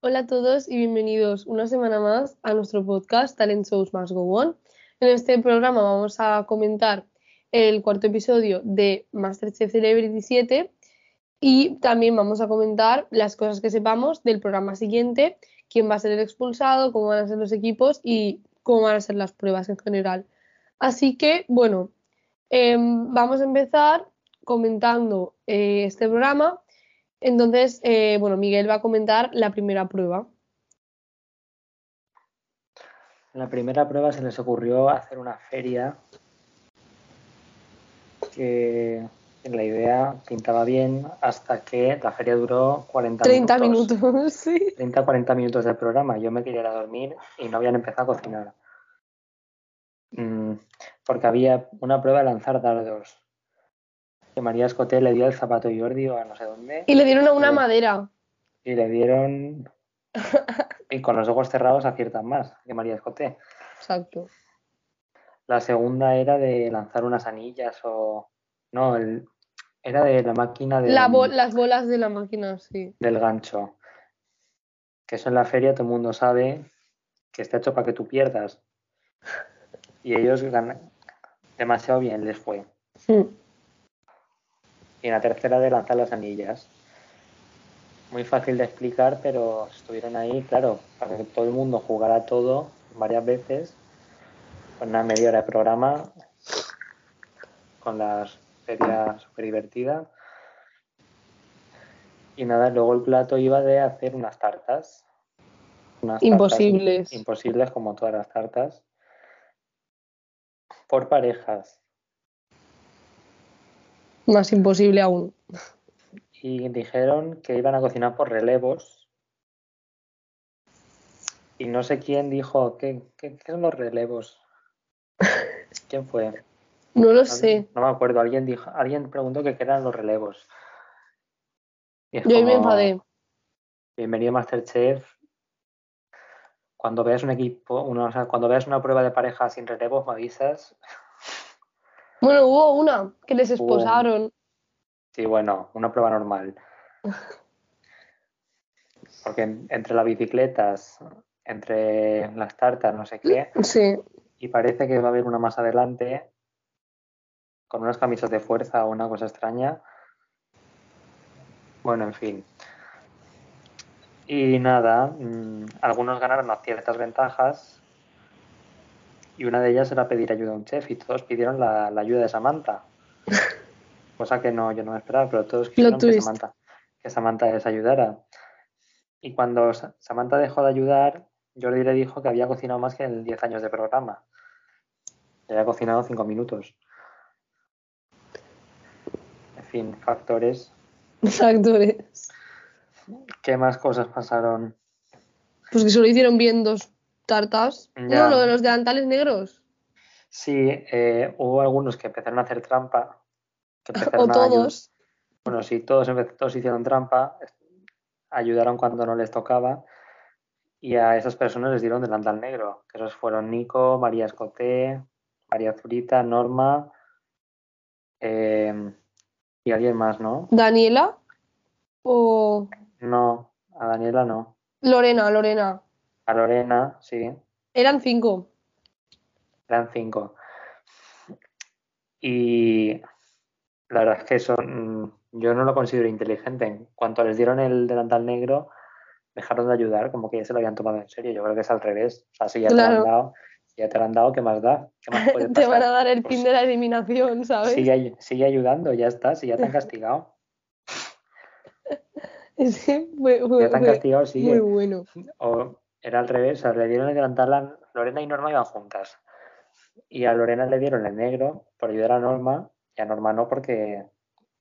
Hola a todos y bienvenidos una semana más a nuestro podcast Talent Shows Must Go On. En este programa vamos a comentar el cuarto episodio de Masterchef Celebrity 7 y también vamos a comentar las cosas que sepamos del programa siguiente, quién va a ser el expulsado, cómo van a ser los equipos y cómo van a ser las pruebas en general. Así que, bueno, em, vamos a empezar comentando eh, este programa. Entonces, eh, bueno, Miguel va a comentar la primera prueba. En la primera prueba se les ocurrió hacer una feria que en la idea pintaba bien hasta que la feria duró 40 30 minutos. minutos, sí. 30-40 minutos del programa. Yo me quería ir a dormir y no habían empezado a cocinar. Mm, porque había una prueba de lanzar dardos. Que María Escoté le dio el zapato Jordi o a no sé dónde. Y le dieron a una Sí. madera. Y le dieron. y con los ojos cerrados aciertan más que María Escoté. Exacto. La segunda era de lanzar unas anillas o. No, el- era de la máquina de, La bo- las bolas de la máquina, sí. del gancho. Que eso en la feria todo el mundo sabe que está hecho para que tú pierdas. Y ellos ganan demasiado bien les fue. Mm. Y en la tercera de lanzar las anillas. Muy fácil de explicar, pero estuvieron ahí, claro, para que todo el mundo jugara todo varias veces. Con una media hora de programa. Con las ferias súper divertida. Y nada, luego el plato iba de hacer unas tartas. Unas tartas Imposibles. imposibles como todas las tartas. Por parejas. Más imposible aún. y dijeron que iban a cocinar por relevos. Y no sé quién dijo, ¿qué, qué, qué son los relevos? ¿Quién fue? No lo sé. no me acuerdo, alguien dijo, alguien preguntó que qué eran los relevos. Yo ahí me enfadé. Bienvenido Masterchef. Cuando veas un equipo, una, o sea, cuando veas una prueba de pareja sin relevos, me avisas. Bueno, hubo una que les esposaron. Sí, bueno, una prueba normal. Porque en- entre las bicicletas, entre las tartas, no sé qué, Sí. y parece que va a haber una más adelante con unas camisas de fuerza o una cosa extraña. Bueno, en fin. Y nada, mm, algunos ganaron a ciertas ventajas y una de ellas era pedir ayuda a un chef y todos pidieron la, la ayuda de Samantha. Cosa que no, yo no me esperaba, pero todos quisieron que. Samantha, que Samantha les ayudara. Y cuando Sa- Samantha dejó de ayudar, Jordi le dijo que había cocinado más que en 10 años de programa. Le había cocinado 5 minutos. En fin, factores. Actores. ¿Qué más cosas pasaron? Pues que solo hicieron bien dos tartas. Ya. No, lo de los delantales negros. Sí, eh, hubo algunos que empezaron a hacer trampa. Que O todos. Bueno, sí, todos, todos hicieron trampa, ayudaron cuando no les tocaba y a esas personas les dieron delantal negro, que esos fueron Nico, María Escoté, María Zurita, Norma eh, y alguien más, ¿no? Daniela o No, a Daniela no. Lorena, Lorena. A Lorena, sí, Eran cinco. eran cinco. Y la verdad es que eso mm, yo no lo considero inteligente. En cuanto les dieron el delantal negro, dejaron de ayudar, como que ya se lo habían tomado en serio. Yo creo que es al revés. O sea, si ya te lo han dado, si ya te lo han dado, ¿qué más da? ¿Qué más puede Te van a pasar? dar el Pues pin de la eliminación, ¿sabes? Sigue, ay- sigue ayudando, ya está, si ya te han castigado. Sí, fue, fue- Ya te han castigado, muy sigue. bueno. O era al revés, o sea, le dieron el delantal a Lorena y Norma iban juntas. Y a Lorena le dieron el negro por ayudar a Norma, y a Norma no porque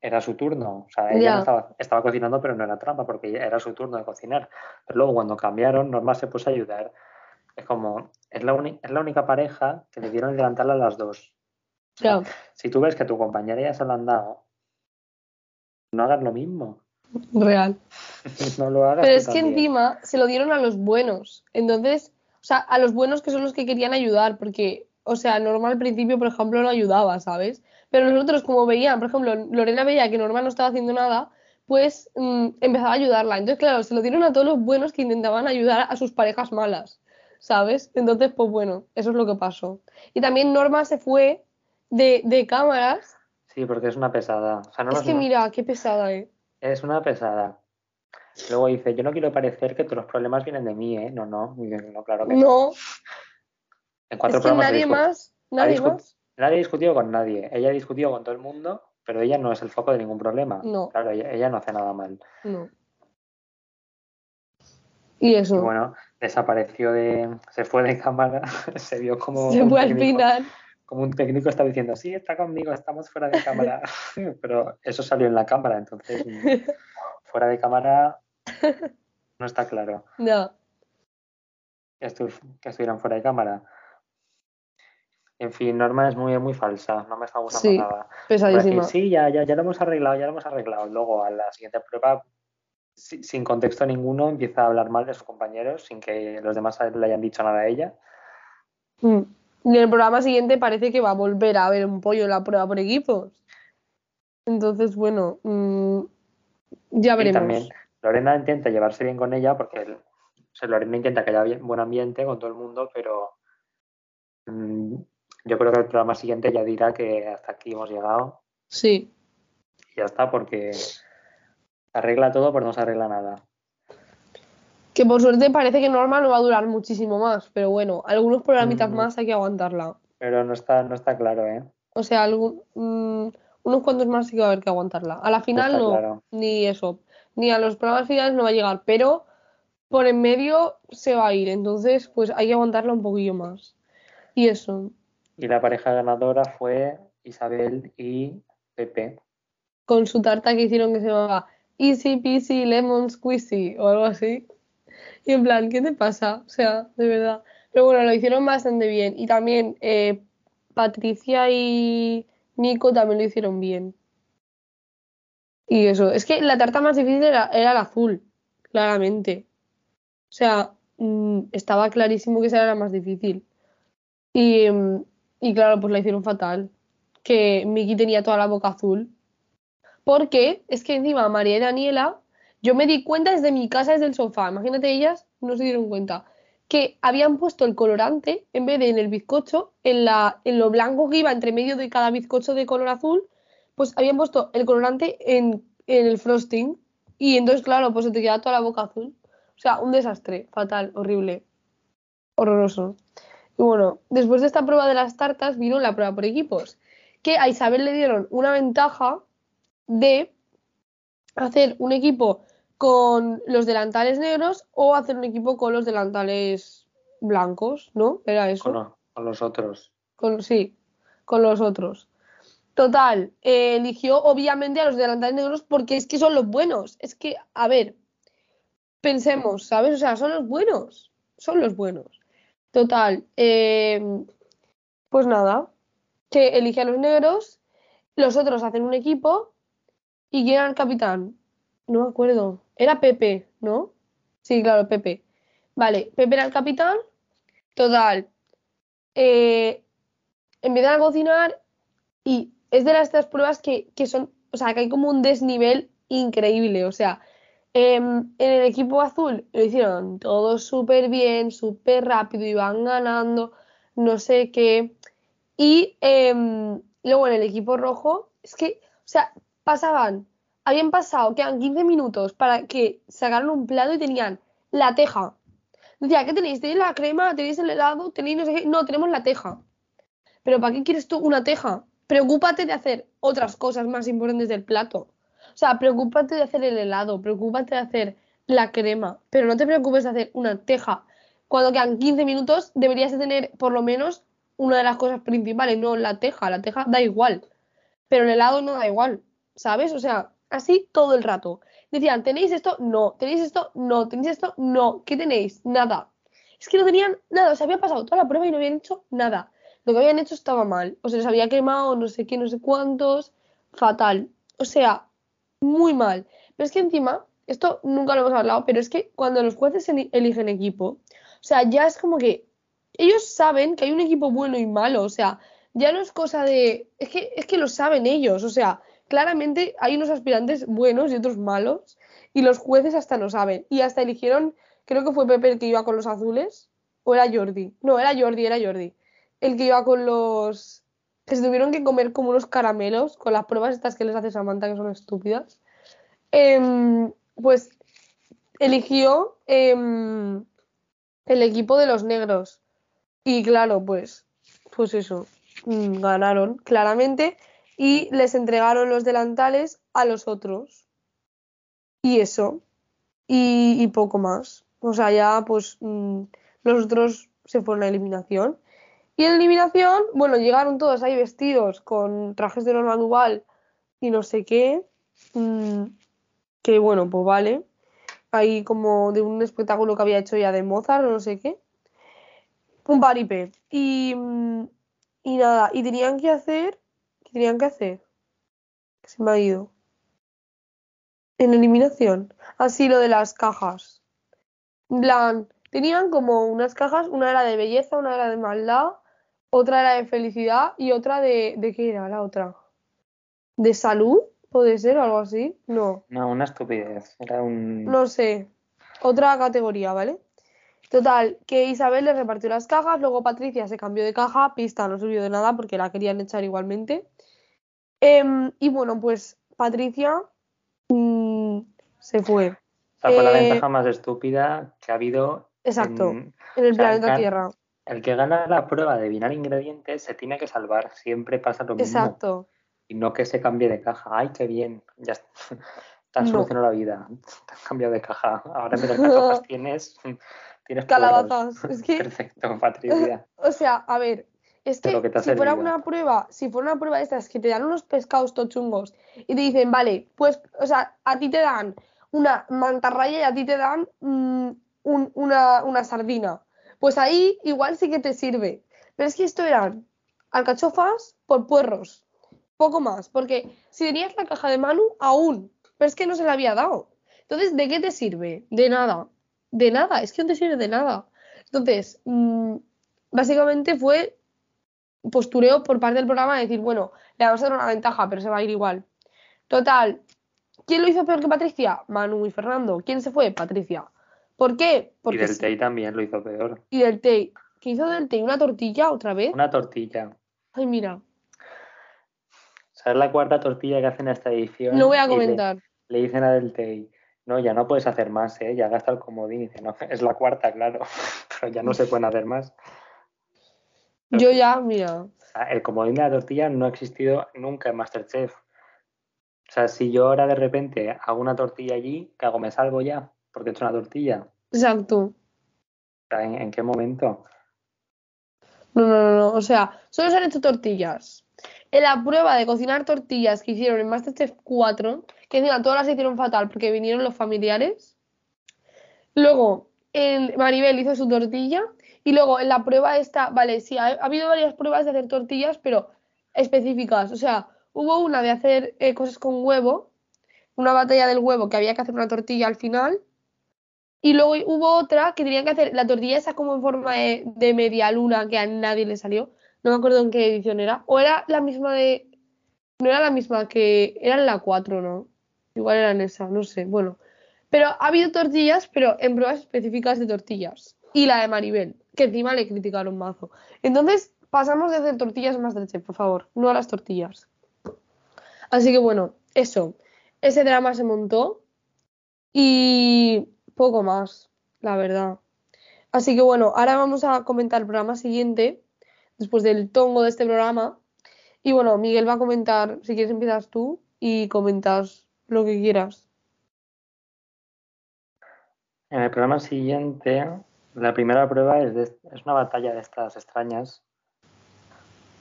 era su turno. O sea, ella no estaba, estaba cocinando, pero no era trampa, porque era su turno de cocinar. Pero luego cuando cambiaron, Norma se puso a ayudar. Es como, es la, es la única pareja que le dieron el delantal a las dos. O sea, Ya, Si tú ves que a tu compañera ya se lo han dado, no hagas lo mismo. Real. no lo hagas Pero es que encima se lo dieron a los buenos. Entonces, o sea, a los buenos que son los que querían ayudar, porque, o sea, Norma al principio, por ejemplo, no ayudaba, ¿sabes? Pero nosotros, como veían, por ejemplo, Lorena veía que Norma no estaba haciendo nada, pues mm, empezaba a ayudarla. Entonces, claro, se lo dieron a todos los buenos que intentaban ayudar a sus parejas malas, ¿sabes? Entonces, pues bueno, eso es lo que pasó. Y también Norma se fue de, de cámaras. Sí, porque es una pesada. O sea, Norma Es que una- mira, qué pesada, ¿eh? Es una pesada. Luego dice, yo no quiero parecer que todos los problemas vienen de mí, ¿eh? No, no, no, claro que no. No, En cuatro es que nadie más, nadie más. Nadie ha discutido con nadie. Ella ha discutido con todo el mundo, pero ella no es el foco de ningún problema. No. Claro, ella, ella no hace nada mal. No. Y Y eso, bueno, desapareció de. Se fue de cámara, se vio como. se fue al final. Como un técnico está diciendo, sí, está conmigo, estamos fuera de cámara. pero eso salió en la cámara, entonces. Fuera de cámara. No está claro. No, que, estu- que estuvieran fuera de cámara. En fin, Norma es muy, muy falsa, no me está gustando Sí, nada. Va a decir, pesadísima. sí, ya, ya, ya lo hemos arreglado, ya lo hemos arreglado. Luego a la siguiente prueba, si- sin contexto ninguno, empieza a hablar mal de sus compañeros sin que los demás le hayan dicho nada a ella. Mm. Y en el programa siguiente parece que va a volver a haber un pollo en la prueba por equipos. Entonces, bueno, mm, ya Y veremos. también Lorena intenta llevarse bien con ella porque el- o sea, Lorena intenta que haya bien- buen ambiente con todo el mundo, pero mm, yo creo que el programa siguiente ya dirá que hasta aquí hemos llegado Sí, y ya está, porque arregla todo, pero no se arregla nada. Que por suerte parece que Norma no va a durar muchísimo más, pero bueno, algunos programitas Mm. más hay que aguantarla. Pero no está, no está claro, ¿eh? O sea, algún, mm, unos cuantos más sí que va a haber que aguantarla. A la final no, claro. ni eso, ni a los programas finales no va a llegar, pero por en medio se va a ir, entonces pues hay que aguantarla un poquillo más. Y eso, Y la pareja ganadora fue Isabel y Pepe. con su tarta que hicieron que se llamaba Easy Peasy Lemon Squeezy o algo así. Y en plan, ¿qué te pasa? O sea, de verdad. Pero bueno, lo hicieron bastante bien. Y también eh, Patricia y Nico también lo hicieron bien. Y eso, es que la tarta más difícil era, la azul, claramente. O sea, mm, estaba clarísimo que esa era la más difícil. Y, mm, y claro, pues la hicieron fatal. Que Miki tenía toda la boca azul. Porque es que encima María y Daniela, yo me di cuenta desde mi casa, desde el sofá, imagínate ellas, no se dieron cuenta, que habían puesto el colorante, en vez de en el bizcocho, en, la, en lo blanco que iba entre medio de cada bizcocho de color azul, pues habían puesto el colorante en, en el frosting. Y entonces, claro, pues se te queda toda la boca azul. O sea, un desastre, fatal, horrible, horroroso. Y bueno, después de esta prueba de las tartas vino la prueba por equipos, que a Isabel le dieron una ventaja de hacer un equipo con los delantales negros o hacer un equipo con los delantales blancos, ¿no? Era eso. Con, lo- con los otros. Con, sí, con los otros. Total, eh, eligió obviamente a los delantales negros porque es que son los buenos. Es que, a ver, pensemos, ¿sabes? O sea, son los buenos. Son los buenos. Total, eh, pues nada, que elige a los negros, los otros hacen un equipo y ¿quién era el capitán? No me acuerdo. Era Pepe, ¿no? Sí, claro, Pepe. Vale, Pepe era el capitán. Total, eh, empiezan a cocinar y es de las estas pruebas que, que son, o sea, que hay como un desnivel increíble. O sea, em, en el equipo azul lo hicieron todo súper bien, súper rápido, iban ganando, no sé qué. Y em, luego en el equipo rojo, es que, o sea, pasaban, habían pasado, quedan 15 minutos para que sacaran un plato y tenían la teja. Decía, ¿qué tenéis? ¿Tenéis la crema? ¿Tenéis el helado? ¿Tenéis no qué? No, tenemos la teja. Pero ¿para qué quieres tú una teja? Preocúpate de hacer otras cosas más importantes del plato. O sea, preocúpate de hacer el helado, preocúpate de hacer la crema, pero no te preocupes de hacer una teja. Cuando quedan 15 minutos deberías de tener por lo menos una de las cosas principales, no la teja. La teja da igual, pero el helado no da igual, ¿sabes? O sea, así todo el rato. Decían, ¿tenéis esto? No. ¿Tenéis esto? No. ¿Tenéis esto? No. ¿Qué tenéis? Nada. Es que no tenían nada, o sea, había pasado toda la prueba y no habían hecho nada. Lo que habían hecho estaba mal. O se les había quemado no sé qué, no sé cuántos. Fatal. O sea, muy mal. Pero es que encima, esto nunca lo hemos hablado, pero es que cuando los jueces eli- eligen equipo, o sea, ya es como que ellos saben que hay un equipo bueno y malo. O sea, ya no es cosa de. Es que, es que lo saben ellos. O sea, claramente hay unos aspirantes buenos y otros malos, y los jueces hasta lo saben. Y hasta eligieron, creo que fue Pepe el que iba con los azules, o era Jordi. No, era Jordi, era Jordi. El que iba con los. que se tuvieron que comer como unos caramelos con las pruebas estas que les hace Samantha, que son estúpidas. Em, pues eligió em, el equipo de los negros. Y claro, pues, pues eso, mm, ganaron claramente y les entregaron los delantales a los otros. Y eso, y, poco más. O sea, ya pues mm, los otros se fueron a eliminación. Y en eliminación, bueno, llegaron todos ahí vestidos con trajes de norma dual y no sé qué. Mm, que bueno, pues vale. Ahí como de un espectáculo que había hecho ya de Mozart o no sé qué. Un paripé. Y, mm, y nada, y tenían que hacer. ¿Qué tenían que hacer? Que se me ha ido. En eliminación. Así lo de las cajas. En plan, tenían como unas cajas, una era de belleza, una era de maldad, otra era de felicidad y otra de. ¿De qué era la otra? ¿De salud? ¿Puede ser o algo así? No. No, una estupidez. Era un. No sé. Otra categoría, ¿vale? Total, que Isabel le repartió las cajas, luego Patricia se cambió de caja, pista no sirvió de nada porque la querían echar igualmente. Em, y bueno, pues Patricia mm, se fue. O sea, fue la eh, ventaja más estúpida que ha habido. Exacto, en, el planeta Tierra. El que gana la prueba de adivinar ingredientes se tiene que salvar, siempre pasa lo mismo. Exacto. Y no que se cambie de caja. ¡Ay, qué bien! Ya está. Te has solucionado la vida. Te has cambiado de caja. Ahora en las tienes Tienes calabazas. Es que... Perfecto, Patricia. o sea, a ver, es que, si fuera una prueba, si fuera una prueba de estas que te dan unos pescados tochungos y te dicen, vale, pues, o sea, a ti te dan una mantarraya y a ti te dan mm, una, una sardina. Pues ahí igual sí que te sirve. Pero es que esto eran alcachofas por puerros. Poco más. Porque si tenías la caja de Manu, aún. Pero es que no se la había dado. Entonces, ¿de qué te sirve? De nada de nada, es que no te sirve de nada. Entonces, mm, básicamente fue postureo por parte del programa de decir, bueno, le vamos a dar una ventaja, pero se va a ir igual. Total, ¿quién lo hizo peor que Patricia? Manu y Fernando. ¿Quién se fue? Patricia. ¿Por qué? Porque y del Tei también lo hizo peor. Y del Tei. ¿Qué hizo del Tei? ¿Una tortilla otra vez? Una tortilla. Ay, mira. ¿Sabes la cuarta tortilla que hacen esta edición? No voy a comentar. Le, dicen a del Tei, no, ya no puedes hacer más, ¿eh? ya gasta el comodín. Dice, no, es la cuarta, claro, pero ya no se pueden hacer más. Yo ya, mira. El comodín de la tortilla no ha existido nunca en Masterchef. O sea, si yo ahora de repente hago una tortilla allí, ¿qué hago? ¿Me salgo ya? Porque he hecho una tortilla. Exacto. ¿En, ¿En, qué momento? No, no, no, no. O sea, solo se han hecho tortillas. En la prueba de cocinar tortillas que hicieron en Masterchef 4, que encima todas las hicieron fatal porque vinieron los familiares. Luego, Maribel hizo su tortilla. Y luego en la prueba esta, vale, sí, ha, habido varias pruebas de hacer tortillas, pero específicas. O sea, hubo una de hacer eh, cosas con huevo, una batalla del huevo que había que hacer una tortilla al final. Y luego hubo otra que tenían que hacer la tortilla esa como en forma de, de media luna que a nadie le salió. No me acuerdo en qué edición era. O era la misma de. No era la misma que. Era en la 4, ¿no? Igual era en esa, no sé. Bueno. Pero ha habido tortillas, pero en pruebas específicas de tortillas. Y la de Maribel, que encima le criticaron mazo. Entonces, pasamos de hacer tortillas más de por favor. No a las tortillas. Así que bueno, eso. Ese drama se montó. Y poco más, la verdad. Así que bueno, ahora vamos a comentar el programa siguiente, después del tongo de este programa. Y bueno, Miguel va a comentar, si quieres empiezas tú y comentas lo que quieras. En el programa siguiente, la primera prueba es, es una batalla de estas extrañas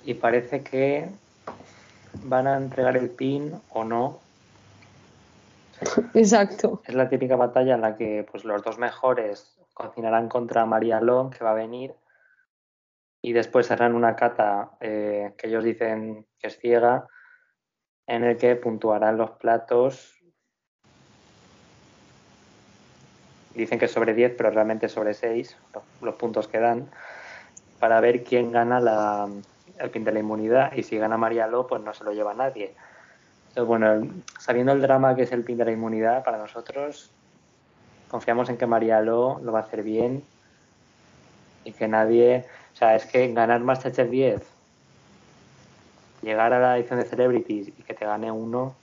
y parece que van a entregar el pin o no. Exacto. Es la típica batalla en la que pues, los dos mejores cocinarán contra María Long, que va a venir, y después harán una cata eh, que ellos dicen que es ciega, en el que puntuarán los platos. Dicen que sobre 10, pero realmente sobre 6, los, puntos que dan, para ver quién gana el pin de la inmunidad. Y si gana María Lo, pues no se lo lleva nadie. Entonces, bueno, sabiendo el drama que es el pin de la inmunidad, para nosotros confiamos en que María Lo lo va a hacer bien y que nadie, o sea, es que ganar Masterchef 10, llegar a la edición de Celebrities y que te gane uno,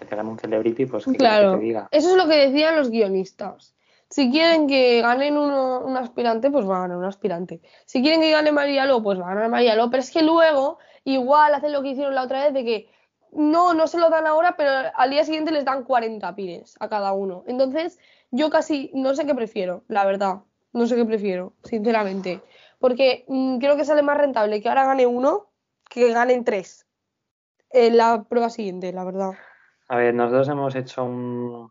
que te gane un Celebrity, pues que, Claro, que te diga. eso es lo que decían los guionistas. Si quieren que ganen uno, un aspirante, pues va a ganar un aspirante. Si quieren que gane María Lo, pues va a ganar María Lo. Pero es que luego, igual hacen lo que hicieron la otra vez, de que no, no se lo dan ahora, pero al día siguiente les dan 40 pines a cada uno. Entonces, yo casi no sé qué prefiero, la verdad. No sé qué prefiero, sinceramente. Porque mm, creo que sale más rentable que ahora gane uno que ganen tres en la prueba siguiente, la verdad. A ver, nosotros hemos hecho un,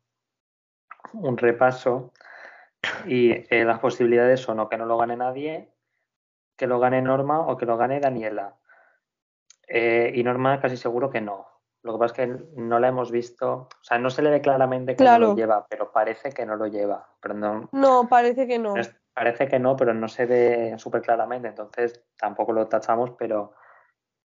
un repaso y eh, las posibilidades son o que no lo gane nadie, que lo gane Norma o que lo gane Daniela. Eh, y Norma casi seguro que no. Lo que pasa es que no la hemos visto, o sea, no se le ve claramente que no lo lleva, pero parece que no lo lleva. Pero no, No, parece que no. no es- parece que no, pero no se ve súper claramente, entonces tampoco lo tachamos, pero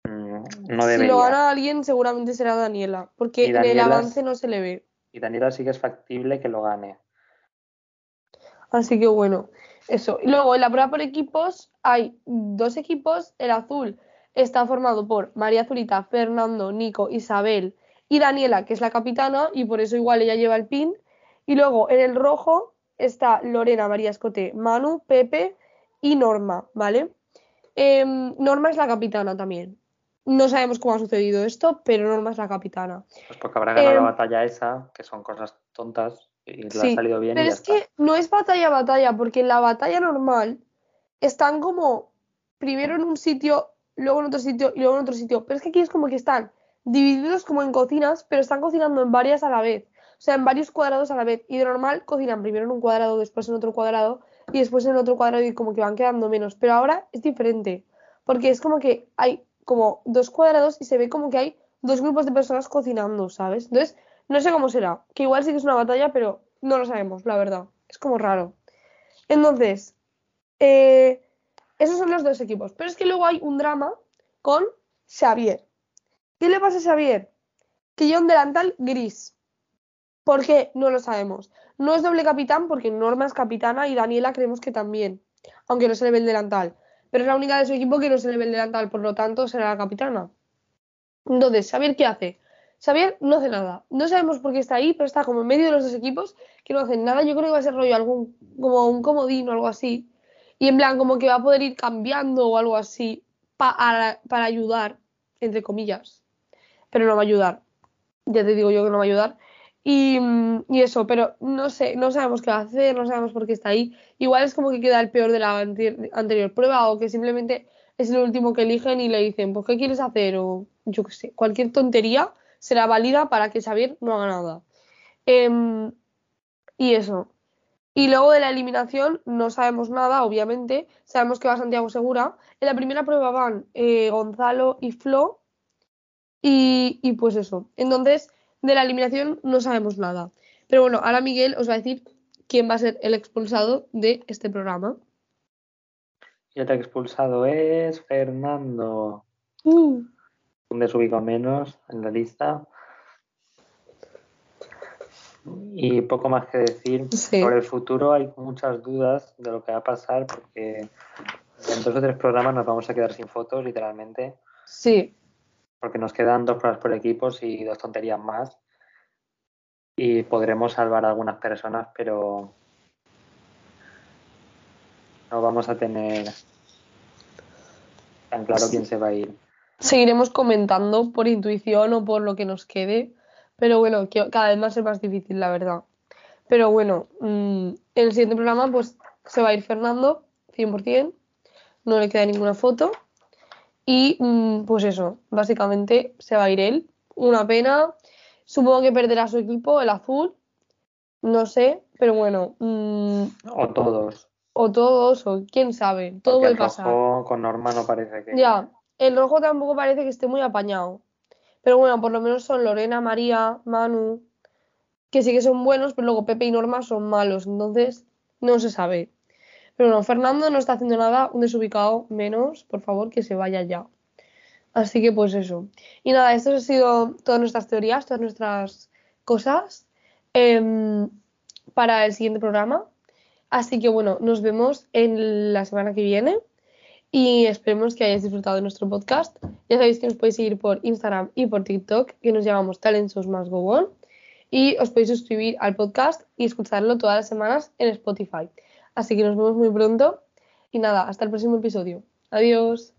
mm, no Si debería. lo gana alguien, seguramente será Daniela, porque en el avance no se le ve. Y Daniela sí que es factible que lo gane. Así que bueno, eso. Y luego en la prueba por equipos hay dos equipos. El azul está formado por María Azulita, Fernando, Nico, Isabel y Daniela, que es la capitana, y por eso igual ella lleva el pin. Y luego en el rojo está Lorena, María Escote, Manu, Pepe y Norma, ¿vale? Em, Norma es la capitana también. No sabemos cómo ha sucedido esto, pero Norma es la capitana. Pues porque habrá ganado Em, la batalla esa, que son cosas tontas, y le Sí, ha salido bien y Pero ya es está. que no es batalla a batalla, porque en la batalla normal están como primero en un sitio, luego en otro sitio y luego en otro sitio. Pero es que aquí es como que están divididos como en cocinas, pero están cocinando en varias a la vez. O sea, en varios cuadrados a la vez. Y de normal cocinan primero en un cuadrado, después en otro cuadrado y después en otro cuadrado y como que van quedando menos. Pero ahora es diferente, porque es como que hay como dos cuadrados y se ve como que hay dos grupos de personas cocinando, ¿sabes? Entonces, no sé cómo será. Que igual sí que es una batalla, pero no lo sabemos, la verdad. Es como raro. Entonces, eh, esos son los dos equipos. Pero es que luego hay un drama con Xavier. ¿Qué le pasa a Xavier? Que lleva un delantal gris. ¿Por qué? No lo sabemos. No es doble capitán porque Norma es capitana y Daniela creemos que también, aunque no se le ve el delantal. Pero es la única de su equipo que no se le ve el delantal, por lo tanto será la capitana. Entonces, ¿Xavier qué hace? Xavier no hace nada. No sabemos por qué está ahí, pero está como en medio de los dos equipos que no hacen nada. Yo creo que va a ser rollo algún, como un comodín o algo así. Y en plan, como que va a poder ir cambiando o algo así para, para ayudar, entre comillas. Pero no va a ayudar. Ya te digo yo que no va a ayudar. Y, mm, y eso, pero no sé, no sabemos qué va a hacer, no sabemos por qué está ahí. Igual es como que queda el peor de la anterior prueba o que simplemente es el último que eligen y le dicen, pues, ¿qué quieres hacer? O yo qué sé, cualquier tontería será válida para que Xavier no haga nada. Em, y eso. Y luego de la eliminación no sabemos nada, obviamente. Sabemos que va Santiago Segura. En la primera prueba van eh, Gonzalo y Flo. Y, y pues eso. Entonces, de la eliminación no sabemos nada. Pero bueno, ahora Miguel os va a decir quién va a ser el expulsado de este programa. Y el expulsado es Fernando. Uh, Un desubico menos en la lista. Y poco más que decir. Sí. Sobre el futuro hay muchas dudas de lo que va a pasar porque en dos o tres programas nos vamos a quedar sin fotos, literalmente, sí, porque nos quedan dos pruebas por equipos y dos tonterías más. Y podremos salvar a algunas personas, pero no vamos a tener tan claro quién se va a ir. seguiremos comentando por intuición o por lo que nos quede. Pero bueno, cada vez a ser más difícil, la verdad. Pero bueno, mm, en el siguiente programa pues se va a ir Fernando, 100%. No le queda ninguna foto. Y mm, pues eso, básicamente se va a ir él. Una pena. Supongo que perderá su equipo, el azul. No sé, pero bueno. mm, O todos. o todos, o quién sabe. Todo puede el pasar. rojo con Norma no parece que. Ya, el rojo tampoco parece que esté muy apañado. Pero bueno, por lo menos son Lorena, María, Manu, que sí que son buenos, pero luego Pepe y Norma son malos. Entonces, no se sabe. Pero no, Fernando no está haciendo nada, un desubicado menos, por favor, que se vaya ya. Así que pues eso. Y nada, esto ha sido todas nuestras teorías, todas nuestras cosas em, para el siguiente programa. Así que bueno, nos vemos en la semana que viene y esperemos que hayáis disfrutado de nuestro podcast. Ya sabéis que nos podéis seguir por Instagram y por TikTok, que nos llamamos Talent Shows Más. Y os podéis suscribir al podcast y escucharlo todas las semanas en Spotify. Así que nos vemos muy pronto. Y nada, hasta el próximo episodio. Adiós.